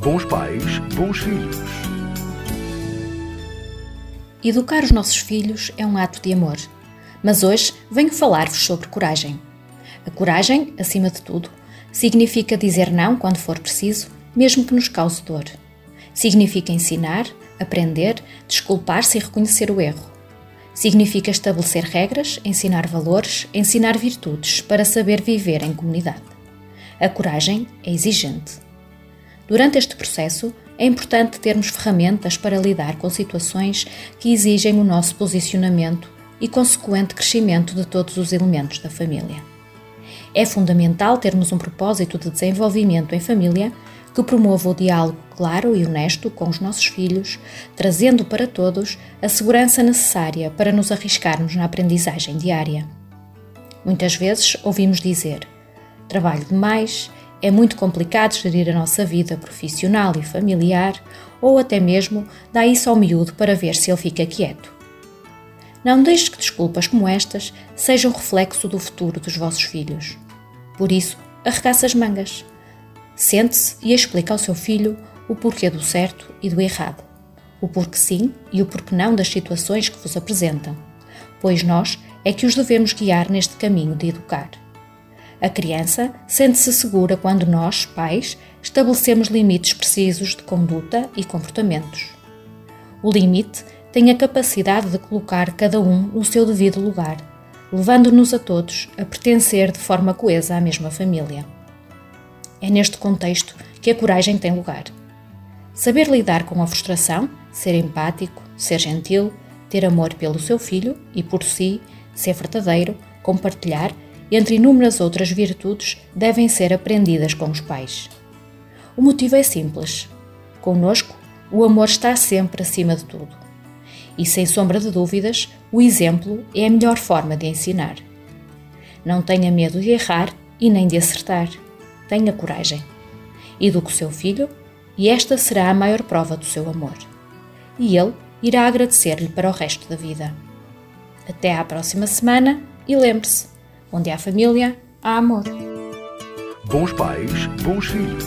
Bons pais, bons filhos. Educar os nossos filhos é um ato de amor. Mas hoje venho falar-vos sobre coragem. A coragem, acima de tudo, significa dizer não quando for preciso, mesmo que nos cause dor. Significa ensinar, aprender, desculpar-se e reconhecer o erro. Significa estabelecer regras, ensinar valores, ensinar virtudes para saber viver em comunidade. A coragem é exigente Durante este processo, é importante termos ferramentas para lidar com situações que exigem o nosso posicionamento e consequente crescimento de todos os elementos da família. É fundamental termos um propósito de desenvolvimento em família que promova o diálogo claro e honesto com os nossos filhos, trazendo para todos a segurança necessária para nos arriscarmos na aprendizagem diária. Muitas vezes ouvimos dizer: trabalho demais, é muito complicado gerir a nossa vida profissional e familiar, ou até mesmo dá isso ao miúdo para ver se ele fica quieto. Não deixes que desculpas como estas sejam reflexo do futuro dos vossos filhos. Por isso, arregaça as mangas. Sente-se e explica ao seu filho o porquê do certo e do errado, o porquê sim e o porquê não das situações que vos apresentam, pois nós é que os devemos guiar neste caminho de educar. A criança sente-se segura quando nós, pais, estabelecemos limites precisos de conduta e comportamentos. O limite tem a capacidade de colocar cada um no seu devido lugar, levando-nos a todos a pertencer de forma coesa à mesma família. É neste contexto que a coragem tem lugar. Saber lidar com a frustração, ser empático, ser gentil, ter amor pelo seu filho e por si, ser verdadeiro, compartilhar entre inúmeras outras virtudes, devem ser aprendidas com os pais. O motivo é simples. Conosco, o amor está sempre acima de tudo. E sem sombra de dúvidas, o exemplo é a melhor forma de ensinar. Não tenha medo de errar e nem de acertar. Tenha coragem. Eduque o seu filho e esta será a maior prova do seu amor. E ele irá agradecer-lhe para o resto da vida. Até à próxima semana e lembre-se: Onde há família, há amor. Bons pais, bons filhos.